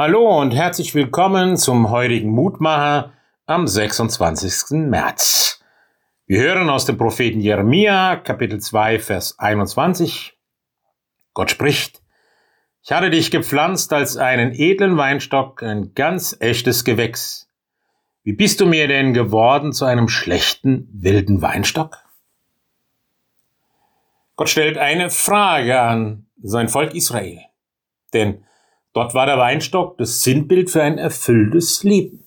Hallo und herzlich willkommen zum heutigen Mutmacher am 26. März. Wir hören aus dem Propheten Jeremia, Kapitel 2, Vers 21. Gott spricht, ich hatte dich gepflanzt als einen edlen Weinstock, ein ganz echtes Gewächs. Wie bist du mir denn geworden zu einem schlechten, wilden Weinstock? Gott stellt eine Frage an sein Volk Israel. Denn Dort war der Weinstock das Sinnbild für ein erfülltes Leben.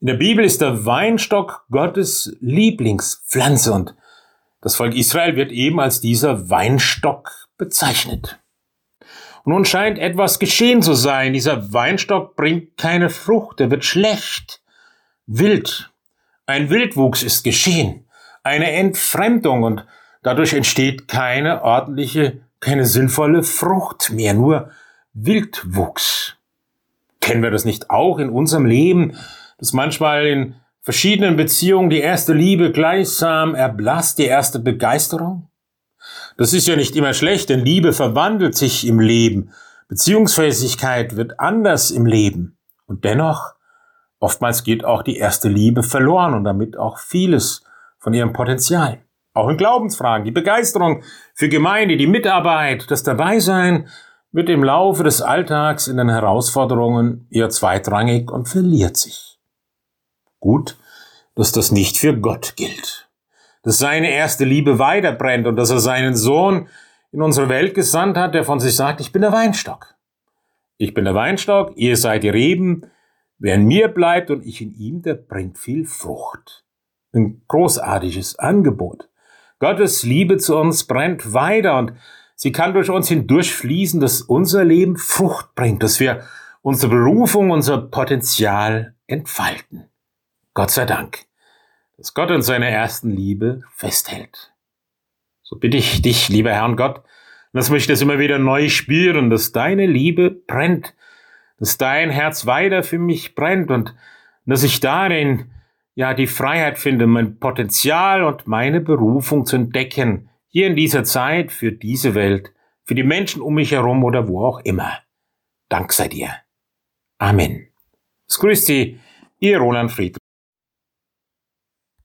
In der Bibel ist der Weinstock Gottes Lieblingspflanze und das Volk Israel wird eben als dieser Weinstock bezeichnet. Und nun scheint etwas geschehen zu sein. Dieser Weinstock bringt keine Frucht, er wird schlecht, wild. Ein Wildwuchs ist geschehen, eine Entfremdung und dadurch entsteht keine ordentliche, keine sinnvolle Frucht mehr, nur Wildwuchs. Kennen wir das nicht auch in unserem Leben, dass manchmal in verschiedenen Beziehungen die erste Liebe gleichsam erblasst, die erste Begeisterung? Das ist ja nicht immer schlecht, denn Liebe verwandelt sich im Leben. Beziehungsfähigkeit wird anders im Leben. Und dennoch, oftmals geht auch die erste Liebe verloren und damit auch vieles von ihrem Potenzial. Auch in Glaubensfragen, die Begeisterung für Gemeinde, die Mitarbeit, das Dabeisein, wird im Laufe des Alltags in den Herausforderungen eher zweitrangig und verliert sich. Gut, dass das nicht für Gott gilt. Dass seine erste Liebe weiterbrennt und dass er seinen Sohn in unsere Welt gesandt hat, der von sich sagt, ich bin der Weinstock. Ich bin der Weinstock, ihr seid die Reben. Wer in mir bleibt und ich in ihm, der bringt viel Frucht. Ein großartiges Angebot. Gottes Liebe zu uns brennt weiter und Sie kann durch uns hindurchfließen, dass unser Leben Frucht bringt, dass wir unsere Berufung, unser Potenzial entfalten. Gott sei Dank, dass Gott in seiner ersten Liebe festhält. So bitte ich dich, lieber Herrn Gott, lass mich das immer wieder neu spüren, dass deine Liebe brennt, dass dein Herz weiter für mich brennt und dass ich darin ja die Freiheit finde, mein Potenzial und meine Berufung zu entdecken, hier in dieser Zeit, für diese Welt, für die Menschen um mich herum oder wo auch immer. Dank sei dir. Amen. Es grüßt Sie, Ihr Roland Friedrich.